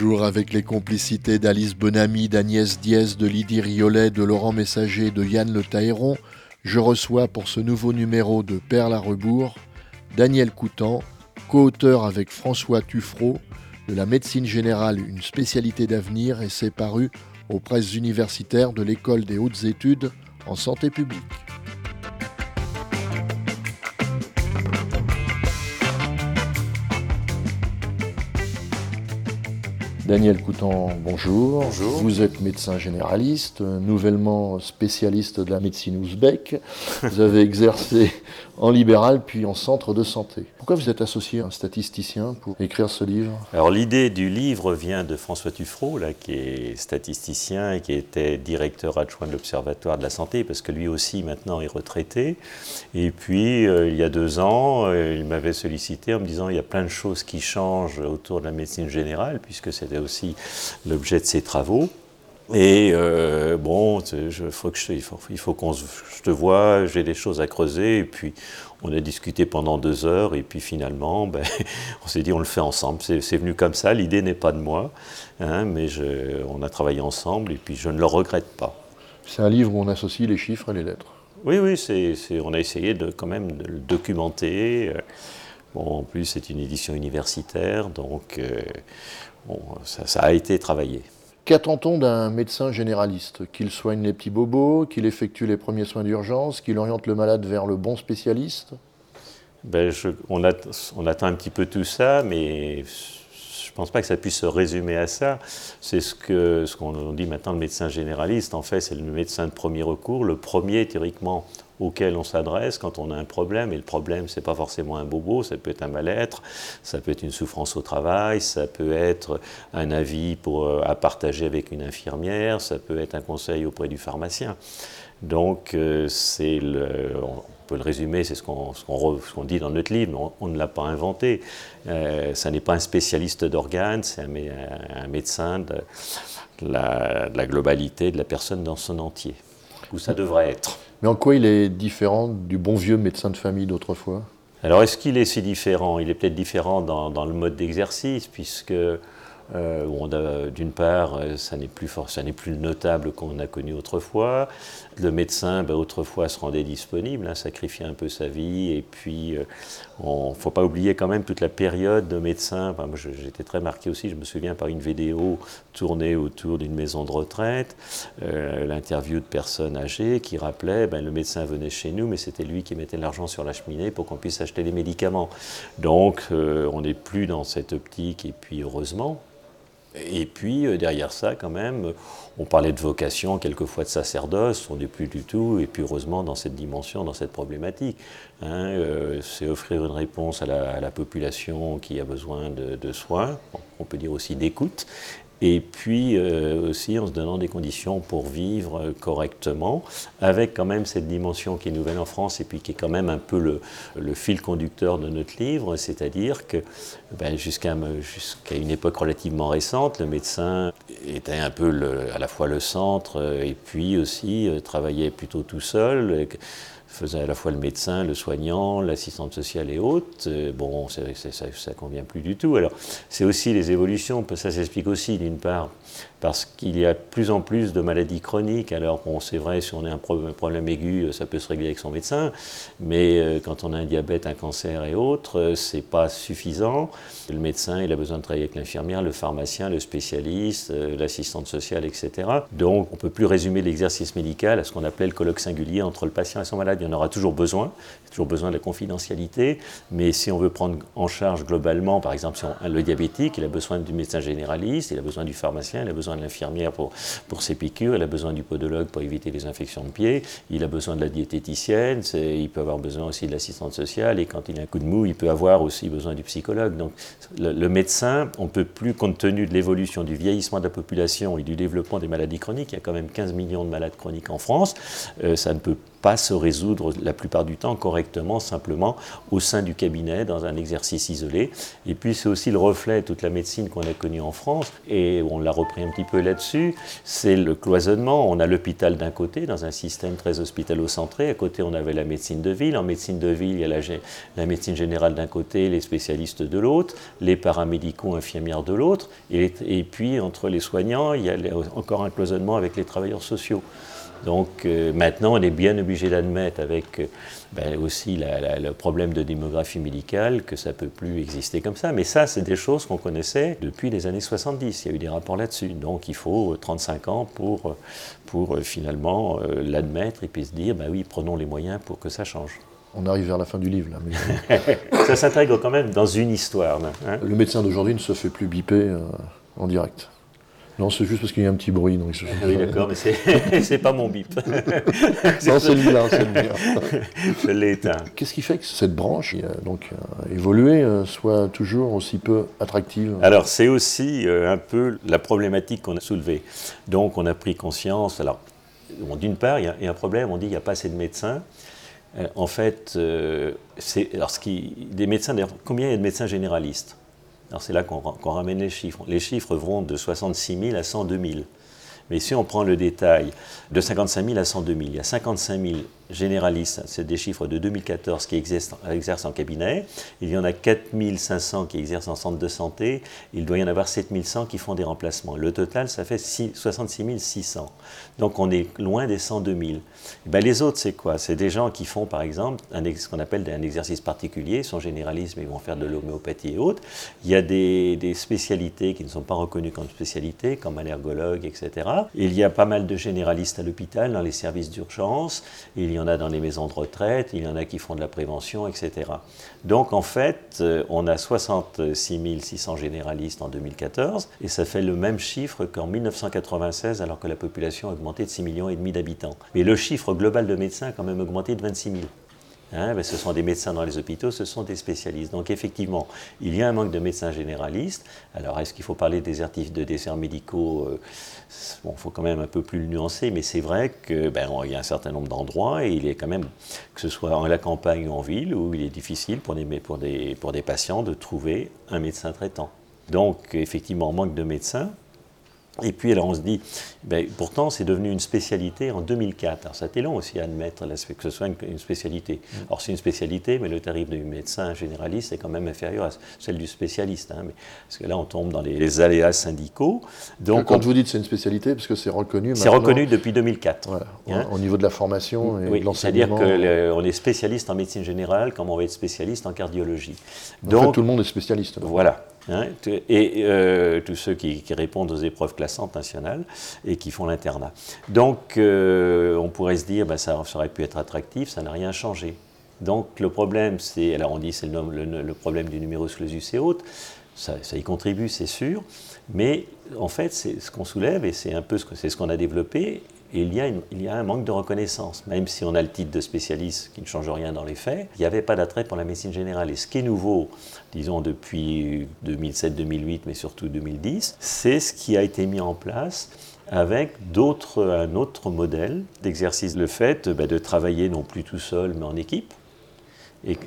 Bonjour avec les complicités d'Alice Bonamy, d'Agnès Diez, de Lydie Riolet, de Laurent Messager, de Yann Le Taéron, je reçois pour ce nouveau numéro de Perle à rebours Daniel Coutan, co-auteur avec François Tuffreau de La médecine générale, une spécialité d'avenir et c'est paru aux presses universitaires de l'École des hautes études en santé publique. Daniel Coutan, bonjour. Bonjour. Vous êtes médecin généraliste, nouvellement spécialiste de la médecine ouzbek. Vous avez exercé en libéral puis en centre de santé. Pourquoi vous êtes associé à un statisticien pour écrire ce livre? Alors l'idée du livre vient de François Tuffreau, là, qui est statisticien et qui était directeur adjoint de l'Observatoire de la santé, parce que lui aussi maintenant est retraité. Et puis euh, il y a deux ans, euh, il m'avait sollicité en me disant il y a plein de choses qui changent autour de la médecine générale, puisque c'était aussi l'objet de ses travaux. Et euh, bon, je, faut que je, il faut, il faut qu'on je te voie, j'ai des choses à creuser. Et puis, on a discuté pendant deux heures. Et puis, finalement, ben, on s'est dit, on le fait ensemble. C'est venu comme ça. L'idée n'est pas de moi. Hein, mais je, on a travaillé ensemble. Et puis, je ne le regrette pas. C'est un livre où on associe les chiffres et les lettres. Oui, oui, on a essayé de, quand même de le documenter. Bon, en plus, c'est une édition universitaire. Donc, euh, bon, ça, ça a été travaillé. Qu'attend-on d'un médecin généraliste? Qu'il soigne les petits bobos, qu'il effectue les premiers soins d'urgence, qu'il oriente le malade vers le bon spécialiste? Ben on, attend un petit peu tout ça, mais je ne pense pas que ça puisse se résumer à ça. C'est ce qu'on dit maintenant le médecin généraliste. En fait, c'est le médecin de premier recours, le premier théoriquement auquel on s'adresse quand on a un problème. Et le problème, ce n'est pas forcément un bobo, ça peut être un mal-être, ça peut être une souffrance au travail, ça peut être un avis pour, à partager avec une infirmière, ça peut être un conseil auprès du pharmacien. Donc, euh, c'est on peut le résumer, c'est ce qu'on qu qu dit dans notre livre, mais on, ne l'a pas inventé. Euh, ça n'est pas un spécialiste d'organes, c'est un, médecin de la globalité de la personne dans son entier, où ça devrait être. Mais en quoi il est différent du bon vieux médecin de famille d'autrefois? Alors est-ce qu'il est si différent? Il est peut-être différent dans, le mode d'exercice, puisque euh, d'une part, ça n'est plus, plus le notable qu'on a connu autrefois. Le médecin, ben, autrefois, se rendait disponible, hein, sacrifiait un peu sa vie. Et puis, il euh, ne faut pas oublier quand même toute la période de médecin. J'étais très marqué aussi, je me souviens par une vidéo tournée autour d'une maison de retraite, euh, l'interview de personnes âgées qui rappelaient, ben, le médecin venait chez nous, mais c'était lui qui mettait l'argent sur la cheminée pour qu'on puisse acheter les médicaments. Donc, euh, on n'est plus dans cette optique, et puis heureusement. Et puis euh, derrière ça, quand même, on parlait de vocation, quelquefois de sacerdoce, on n'est plus du tout, et puis heureusement dans cette dimension, dans cette problématique. Hein, c'est offrir une réponse à la, population qui a besoin de soins, on peut dire aussi d'écoute, et puis euh, aussi en se donnant des conditions pour vivre correctement, avec quand même cette dimension qui est nouvelle en France et puis qui est quand même un peu le, fil conducteur de notre livre, c'est-à-dire que ben, jusqu'à jusqu une époque relativement récente, le médecin était un peu à la fois le centre et puis aussi euh, travaillait plutôt tout seul faisait à la fois le médecin, le soignant, l'assistante sociale et autres. Euh, bon, ça ne convient plus du tout. Alors, c'est aussi les évolutions, ça s'explique aussi d'une part parce qu'il y a de plus en plus de maladies chroniques. Alors, c'est vrai, si on a un problème aigu, ça peut se régler avec son médecin, mais euh, quand on a un diabète, un cancer et autres, euh, c'est pas suffisant. Le médecin, il a besoin de travailler avec l'infirmière, le pharmacien, le spécialiste, euh, l'assistante sociale, etc. Donc, on peut plus résumer l'exercice médical à ce qu'on appelait le colloque singulier entre le patient et son malade. Il y en aura toujours besoin, il a toujours besoin de la confidentialité, mais si on veut prendre en charge globalement, par exemple, le diabétique, il a besoin du médecin généraliste, il a besoin du pharmacien, il a besoin de l'infirmière pour, pour ses piqûres, il a besoin du podologue pour éviter les infections de pied, il a besoin de la diététicienne, il peut avoir besoin aussi de l'assistante sociale, et quand il a un coup de mou, il peut avoir aussi besoin du psychologue. Donc le, médecin, on ne peut plus, compte tenu de l'évolution du vieillissement de la population et du développement des maladies chroniques, il y a quand même 15 millions de malades chroniques en France, euh, ça ne peut pas se résoudre la plupart du temps correctement, simplement au sein du cabinet, dans un exercice isolé. Et puis c'est aussi le reflet de toute la médecine qu'on a connue en France, et on l'a repris un petit peu là-dessus, c'est le cloisonnement. On a l'hôpital d'un côté, dans un système très hospitalo-centré, à côté on avait la médecine de ville, en médecine de ville il y a la, médecine générale d'un côté, les spécialistes de l'autre, les paramédicaux, infirmières de l'autre, et puis entre les soignants, il y a encore un cloisonnement avec les travailleurs sociaux. Donc euh, maintenant, on est bien obligé d'admettre, avec euh, ben, aussi le problème de démographie médicale, que ça ne peut plus exister comme ça. Mais ça, c'est des choses qu'on connaissait depuis les années 70. Il y a eu des rapports là-dessus. Donc il faut 35 ans pour, pour euh, finalement l'admettre et puis se dire, ben oui, prenons les moyens pour que ça change. On arrive vers la fin du livre, là. ça s'intègre quand même dans une histoire. Hein. le médecin d'aujourd'hui ne se fait plus biper en direct. Non, c'est juste parce qu'il y a un petit bruit. Donc ah oui, d'accord, mais c'est pas mon bip. non, c'est mien, c'est mien. Je l'ai éteint. Qu'est-ce qui fait que cette branche, qui a donc euh, évolué, euh, soit toujours aussi peu attractive? Alors, c'est aussi euh, un peu la problématique qu'on a soulevée. Donc, on a pris conscience. Alors, d'une part, il y, a un problème, on dit qu'il n'y a pas assez de médecins. en fait, c'est. Alors, ce qui, des médecins, combien il y a de médecins généralistes? Alors c'est là qu'on ramène les chiffres. Les chiffres vont de 66 000 à 102 000. Mais si on prend le détail de 55 000 à 102 000, il y a 55 000 généralistes, c'est des chiffres de 2014 qui exercent, en cabinet. Il y en a 4 500 qui exercent en centre de santé. Il doit y en avoir 7 100 qui font des remplacements. Le total, ça fait 66 600. Donc on est loin des 102 000. Et ben les autres, c'est quoi? C'est des gens qui font, par exemple, ce qu'on appelle un exercice particulier. Ils sont généralistes, mais ils vont faire de l'homéopathie et autres. Il y a des, spécialités qui ne sont pas reconnues comme spécialités, comme allergologue, etc. Il y a pas mal de généralistes à l'hôpital, dans les services d'urgence. Y en a dans les maisons de retraite, il y en a qui font de la prévention, etc. Donc en fait, euh, on a 66 600 généralistes en 2014, et ça fait le même chiffre qu'en 1996, alors que la population a augmenté de 6 millions et demi d'habitants. Mais le chiffre global de médecins a quand même augmenté de 26 000. Hein, ben, ce sont des médecins dans les hôpitaux, ce sont des spécialistes. Donc effectivement, il y a un manque de médecins généralistes. Alors est-ce qu'il faut parler des de déserts médicaux euh, Bon, faut quand même un peu plus le nuancer, mais c'est vrai qu'il ben, y a un certain nombre d'endroits, et il est quand même, que ce soit en la campagne ou en ville, où il est difficile pour des, pour des, pour des patients de trouver un médecin traitant. Donc effectivement, manque de médecins. Et puis alors on se dit, ben, pourtant c'est devenu une spécialité en 2004. Alors ça a été long aussi à admettre que ce soit une, spécialité. Mm. Alors c'est une spécialité, mais le tarif du médecin généraliste est quand même inférieur à celle du spécialiste. Hein, mais, parce que là on tombe dans les, aléas syndicaux. Donc, Quand vous dites c'est une spécialité, parce que c'est reconnu C'est reconnu depuis 2004. Hein. Au niveau de la formation et oui, de l'enseignement. C'est-à-dire qu'on est spécialiste en médecine générale comme on va être spécialiste en cardiologie. Donc, en fait, tout le monde est spécialiste. Voilà. Hein, et euh, tous ceux qui, répondent aux épreuves classantes nationales et qui font l'internat. Donc euh, on pourrait se dire, ben, ça, aurait pu être attractif, ça n'a rien changé. Donc le problème, c'est, alors on dit c'est le, problème du numerus clausus et autres, ça, y contribue, c'est sûr, mais en fait, c'est ce qu'on soulève et c'est un peu ce, ce qu'on a développé, et il y, a il y, a un manque de reconnaissance. Même si on a le titre de spécialiste qui ne change rien dans les faits, il n'y avait pas d'attrait pour la médecine générale. Et ce qui est nouveau, disons depuis 2007-2008, mais surtout 2010, c'est ce qui a été mis en place avec un autre modèle d'exercice. Le fait bah, de travailler non plus tout seul, mais en équipe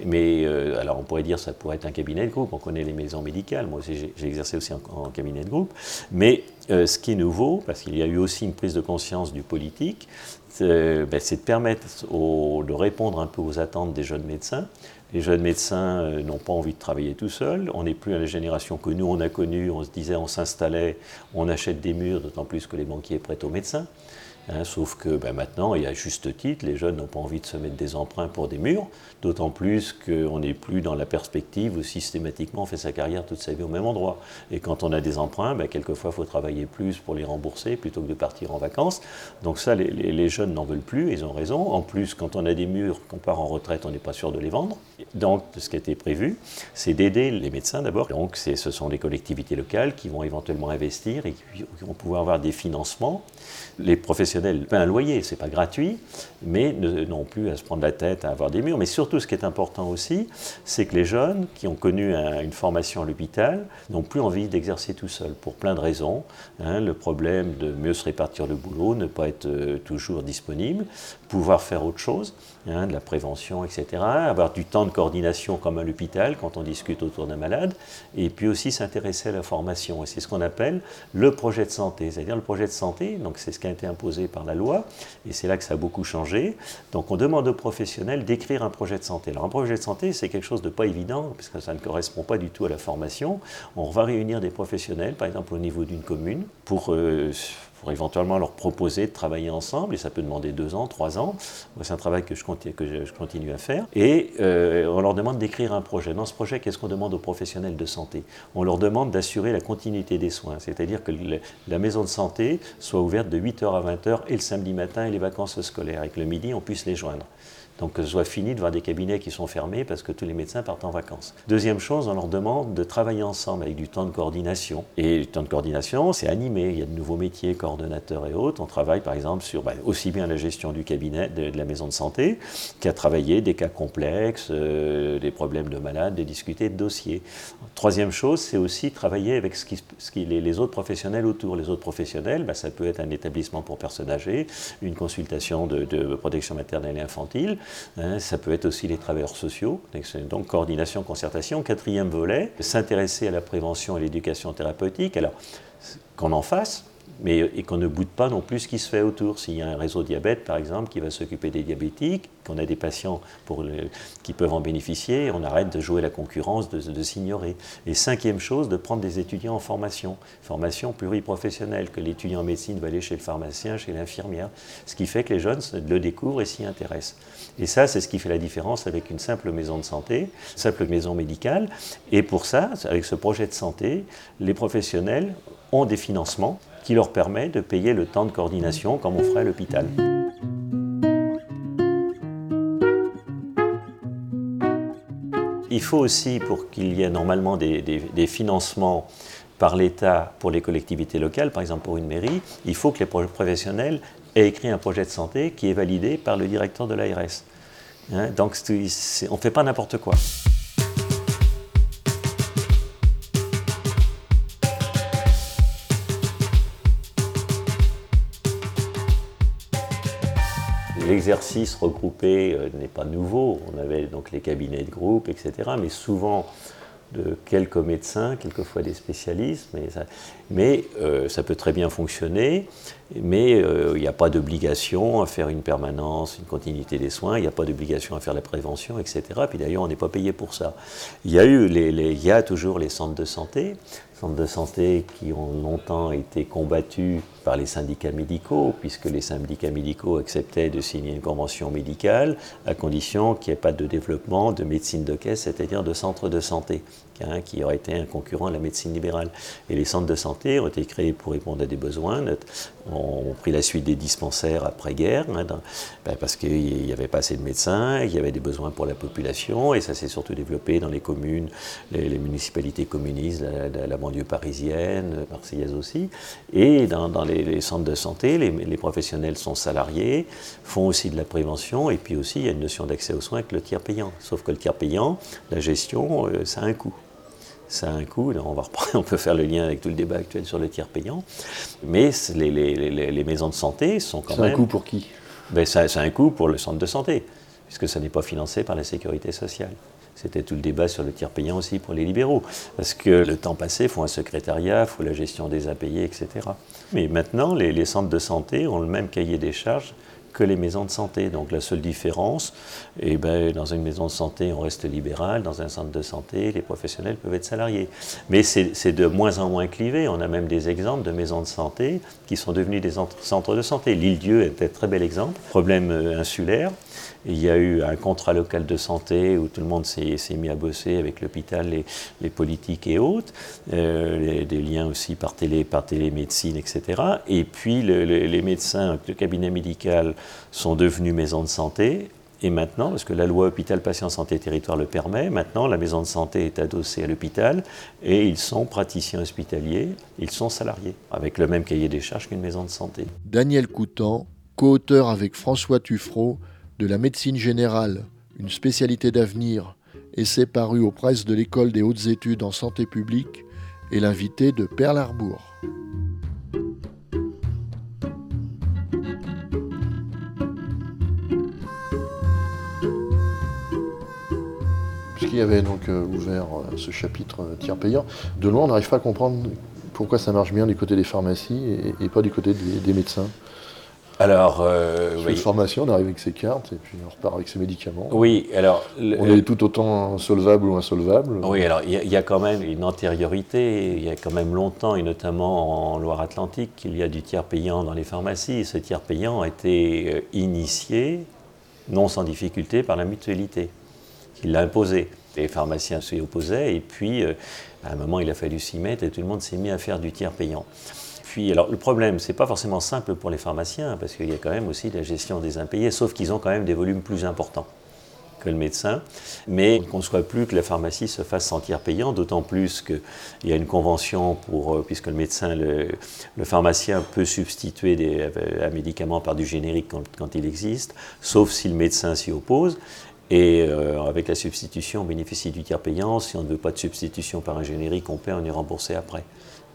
mais euh, alors on pourrait dire ça pourrait être un cabinet de groupe, on connaît les maisons médicales, moi aussi j'ai exercé aussi en, cabinet de groupe, mais euh, ce qui est nouveau, parce qu'il y a eu aussi une prise de conscience du politique, c'est euh, ben, de permettre de répondre un peu aux attentes des jeunes médecins. Les jeunes médecins n'ont pas envie de travailler tout seuls, on n'est plus à la génération que nous on a connue, on se disait on s'installait, on achète des murs, d'autant plus que les banquiers prêtent aux médecins. Hein, sauf que ben, maintenant, y a juste titre, les jeunes n'ont pas envie de se mettre des emprunts pour des murs, d'autant plus qu'on n'est plus dans la perspective où systématiquement on fait sa carrière toute sa vie au même endroit. Et quand on a des emprunts, ben, quelquefois il faut travailler plus pour les rembourser plutôt que de partir en vacances. Donc ça, les, jeunes n'en veulent plus, ils ont raison. En plus, quand on a des murs, qu'on part en retraite, on n'est pas sûr de les vendre. Donc ce qui a été prévu, c'est d'aider les médecins d'abord. Donc ce sont les collectivités locales qui vont éventuellement investir et qui vont pouvoir avoir des financements. Les un loyer, c'est pas gratuit, mais n'ont plus à se prendre la tête à avoir des murs. Mais surtout, ce qui est important aussi, c'est que les jeunes qui ont connu une formation à l'hôpital n'ont plus envie d'exercer tout seuls, pour plein de raisons. Hein. le problème de mieux se répartir le boulot, ne pas être euh, toujours disponible, pouvoir faire autre chose, hein, de la prévention, etc. Avoir du temps de coordination comme à l'hôpital quand on discute autour d'un malade, et puis aussi s'intéresser à la formation. Et c'est ce qu'on appelle le projet de santé. C'est-à-dire le projet de santé, donc c'est ce qui a été imposé par la loi, et c'est là que ça a beaucoup changé. Donc on demande aux professionnels d'écrire un projet de santé. Alors un projet de santé, c'est quelque chose de pas évident, parce que ça ne correspond pas du tout à la formation. On va réunir des professionnels, par exemple au niveau d'une commune, pour... Euh, pour éventuellement leur proposer de travailler ensemble, et ça peut demander deux ans, trois ans. c'est un travail que je continue, à faire. Et euh, on leur demande d'écrire un projet. Dans ce projet, qu'est-ce qu'on demande aux professionnels de santé? On leur demande d'assurer la continuité des soins, c'est-à-dire que la maison de santé soit ouverte de 8h à 20h et le samedi matin et les vacances scolaires, et que le midi, on puisse les joindre. Donc que ce soit fini de voir des cabinets qui sont fermés parce que tous les médecins partent en vacances. Deuxième chose, on leur demande de travailler ensemble avec du temps de coordination. Et le temps de coordination, c'est animé. Il y a de nouveaux métiers, coordonnateurs et autres. On travaille par exemple sur bah, aussi bien la gestion du cabinet, de, la maison de santé, qu'à travailler des cas complexes, euh, des problèmes de malades, de discuter de dossiers. Troisième chose, c'est aussi travailler avec les, autres professionnels autour. Les autres professionnels, bah, ça peut être un établissement pour personnes âgées, une consultation de protection maternelle et infantile, Hein, ça peut être aussi les travailleurs sociaux, donc coordination, concertation. Quatrième volet, s'intéresser à la prévention et l'éducation thérapeutique. Alors, qu'on en fasse, mais et qu'on ne boude pas non plus ce qui se fait autour. S'il y a un réseau diabète, par exemple, qui va s'occuper des diabétiques, qu'on a des patients pour qui peuvent en bénéficier, on arrête de jouer la concurrence, de, s'ignorer. Et cinquième chose, de prendre des étudiants en formation, formation pluriprofessionnelle, que l'étudiant en médecine va aller chez le pharmacien, chez l'infirmière, ce qui fait que les jeunes le découvrent et s'y intéressent. Et ça, c'est ce qui fait la différence avec une simple maison de santé, simple maison médicale. Et pour ça, avec ce projet de santé, les professionnels ont des financements qui leur permettent de payer le temps de coordination comme on ferait à l'hôpital. Il faut aussi, pour qu'il y ait normalement des, des financements par l'État pour les collectivités locales, par exemple pour une mairie, il faut que les professionnels aient écrit un projet de santé qui est validé par le directeur de l'ARS. Hein, donc on ne fait pas n'importe quoi. L'exercice regroupé euh, n'est pas nouveau. On avait donc les cabinets de groupe, etc. Mais souvent, de quelques médecins, quelquefois des spécialistes, mais ça, euh, peut très bien fonctionner, mais euh, il n'y a pas d'obligation à faire une permanence, une continuité des soins, il n'y a pas d'obligation à faire la prévention, etc. Puis d'ailleurs, on n'est pas payé pour ça. Il y a, eu les, il y a toujours les centres de santé, centres de santé qui ont longtemps été combattus par les syndicats médicaux, puisque les syndicats médicaux acceptaient de signer une convention médicale à condition qu'il n'y ait pas de développement de médecine de caisse, c'est-à-dire de centres de santé, qui aurait été un concurrent à la médecine libérale. Et les centres de santé ont été créés pour répondre à des besoins, ont pris la suite des dispensaires après-guerre, hein, ben, parce qu'il n'y avait pas assez de médecins, il y avait des besoins pour la population, et ça s'est surtout développé dans les communes, les, municipalités communistes, la, banlieue parisienne, marseillaise aussi, et dans, les, centres de santé, les, professionnels sont salariés, font aussi de la prévention, et puis aussi il y a une notion d'accès aux soins avec le tiers payant. Sauf que le tiers payant, la gestion, euh, ça a un coût. Ça a un coût, on, va on peut faire le lien avec tout le débat actuel sur le tiers payant, mais les, maisons de santé sont quand même... C'est un coût pour qui? Ben, C'est un coût pour le centre de santé, puisque ça n'est pas financé par la sécurité sociale. C'était tout le débat sur le tiers payant aussi pour les libéraux. Parce que le temps passé, il faut un secrétariat, il faut la gestion des impayés, etc. Mais maintenant, les, centres de santé ont le même cahier des charges que les maisons de santé. Donc la seule différence, eh ben, dans une maison de santé, on reste libéral, dans un centre de santé, les professionnels peuvent être salariés. Mais c'est de moins en moins clivé. On a même des exemples de maisons de santé qui sont devenues des centres de santé. L'île-Dieu est un très bel exemple. Problème euh, Il y a eu un contrat local de santé où tout le monde s'est mis à bosser avec l'hôpital, les, politiques et autres, euh, des liens aussi par, télé, par télémédecine, etc. Et puis les médecins, le cabinet médical sont devenus maisons de santé Et maintenant, parce que la loi hôpital patient santé territoire le permet, maintenant la maison de santé est adossée à l'hôpital et ils sont praticiens hospitaliers, ils sont salariés, avec le même cahier des charges qu'une maison de santé. Daniel Coutan, co-auteur avec François Tuffreau de la médecine générale, une spécialité d'avenir, essai paru aux presses de l'École des hautes études en santé publique, et l'invité de Perle Arbour. Puisqu'il y avait donc euh, ouvert euh, ce chapitre euh, tiers payant, de loin on n'arrive pas à comprendre pourquoi ça marche bien du côté des pharmacies et, pas du côté des médecins. Alors, euh, oui. formation, on arrive avec ses cartes et puis on repart avec ses médicaments. Oui, alors. on est tout autant solvable ou insolvable. Oui, alors il y, a quand même une antériorité, il y a quand même longtemps, et notamment en Loire-Atlantique, qu'il y a du tiers payant dans les pharmacies. ce tiers payant a été euh, initié, non sans difficulté, par la mutualité, qui l'a imposé. Les pharmaciens s'y opposaient, et puis, euh, à un moment, il a fallu s'y mettre, et tout le monde s'est mis à faire du tiers payant alors le problème, c'est pas forcément simple pour les pharmaciens, parce qu'il y a quand même aussi la gestion des impayés, sauf qu'ils ont quand même des volumes plus importants que le médecin, mais on ne conçoit plus que la pharmacie se fasse sentir payant, d'autant plus qu'il y a une convention pour, euh, puisque le médecin, le, pharmacien peut substituer euh, un médicament par du générique quand, il existe, sauf si le médecin s'y oppose. Et euh, avec la substitution, on bénéficie du tiers payant. Si on ne veut pas de substitution par un générique, on paie, on est remboursé après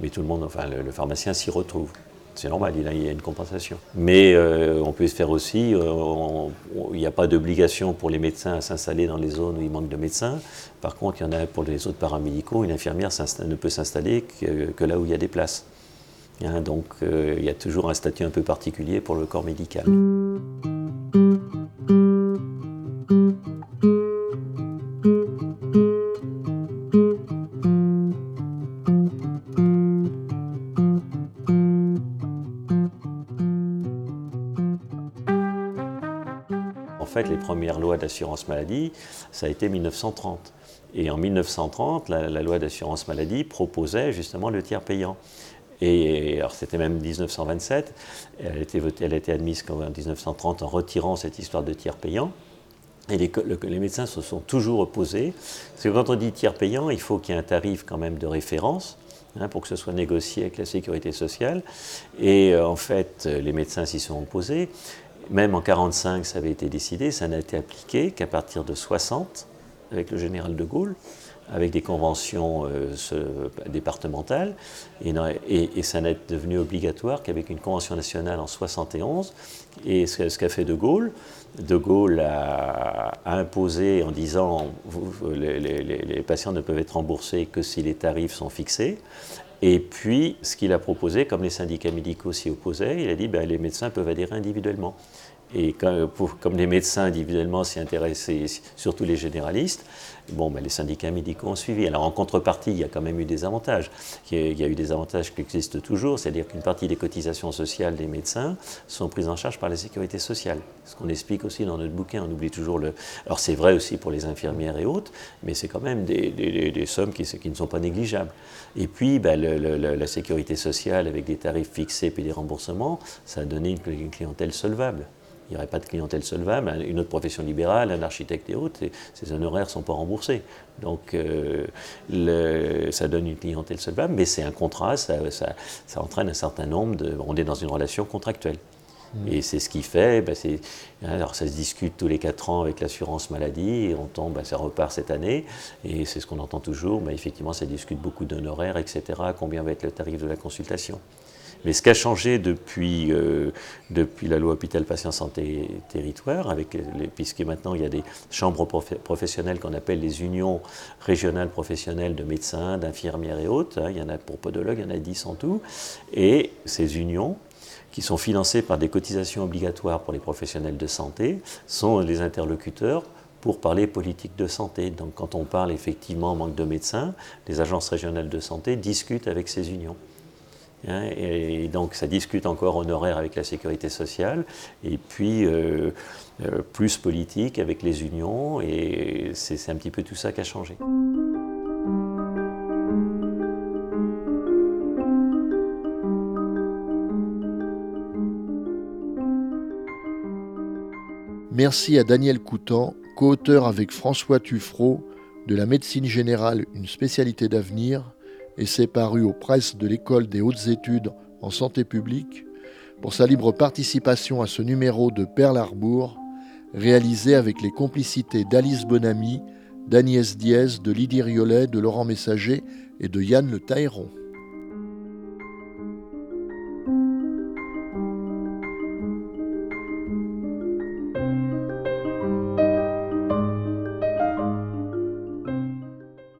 mais tout le monde, enfin le, pharmacien s'y retrouve. C'est normal, il, y a une compensation. Mais euh, on peut se faire aussi, euh, il n'y a pas d'obligation pour les médecins à s'installer dans les zones où il manque de médecins. Par contre, il y en a pour les autres paramédicaux, une infirmière ne peut s'installer que, là où il y a des places. Hein, donc euh, il y a toujours un statut un peu particulier pour le corps médical. D'assurance maladie, ça a été 1930. Et en 1930, la, loi d'assurance maladie proposait justement le tiers payant. Et alors c'était même 1927, elle a été, votée, elle a été admise en 1930 en retirant cette histoire de tiers payant. Et les, les, médecins se sont toujours opposés. Parce que quand on dit tiers payant, il faut qu'il y ait un tarif quand même de référence hein, pour que ce soit négocié avec la sécurité sociale. Et euh, en fait, les médecins s'y sont opposés. Même en 1945, ça avait été décidé, ça n'a été appliqué qu'à partir de 60, avec le général de Gaulle, avec des conventions euh, départementales, et, ça été devenu obligatoire qu'avec une convention nationale en 71. Et ce, qu'a fait de Gaulle, de Gaulle a, imposé en disant les, les, patients ne peuvent être remboursés que si les tarifs sont fixés. Et puis, ce qu'il a proposé, comme les syndicats médicaux s'y opposaient, il a dit ben, les médecins peuvent adhérer individuellement. Et comme les médecins individuellement s'y intéressaient, surtout les généralistes, bon, ben, les syndicats médicaux ont suivi. Alors en contrepartie, il y a quand même eu des avantages. Il y a eu des avantages qui existent toujours, c'est-à-dire qu'une partie des cotisations sociales des médecins sont prises en charge par la sécurité sociale. Ce qu'on explique aussi dans notre bouquin, on oublie toujours le... Alors c'est vrai aussi pour les infirmières et autres, mais c'est quand même des, sommes qui, ne sont pas négligeables. Et puis ben, la sécurité sociale avec des tarifs fixés et des remboursements, ça a donné une clientèle solvable il n'y aurait pas de clientèle solvable. Une autre profession libérale, un architecte et autres, ces honoraires ne sont pas remboursés. Donc euh, ça donne une clientèle solvable, mais c'est un contrat, ça, entraîne un certain nombre de... On est dans une relation contractuelle. Mmh. Et c'est ce qui fait, ben alors ça se discute tous les 4 ans avec l'assurance maladie, et on tombe, ben ça repart cette année, et c'est ce qu'on entend toujours, ben effectivement ça discute beaucoup d'honoraires, etc., combien va être le tarif de la consultation. Mais ce qui a changé depuis, euh, depuis la loi Hôpital Patient Santé Territoire, puisque maintenant il y a des chambres professionnelles qu'on appelle les unions régionales professionnelles de médecins, d'infirmières et autres, hein, il y en a pour podologues, il y en a 10 en tout, et ces unions qui sont financées par des cotisations obligatoires pour les professionnels de santé, sont les interlocuteurs pour parler politique de santé. Donc quand on parle effectivement manque de médecins, les agences régionales de santé discutent avec ces unions. Hein, et, donc ça discute encore honoraire avec la sécurité sociale, et puis euh, euh, plus politique avec les unions, et c'est un petit peu tout ça qui a changé. Merci à Daniel Coutan, co-auteur avec François Tuffreau de La médecine générale, une spécialité d'avenir, et c'est paru aux presses de l'École des hautes études en santé publique, pour sa libre participation à ce numéro de Perle Arbour, réalisé avec les complicités d'Alice Bonamy, d'Agnès Diez, de Lydie Riolet, de Laurent Messager et de Yann Le Tailleron.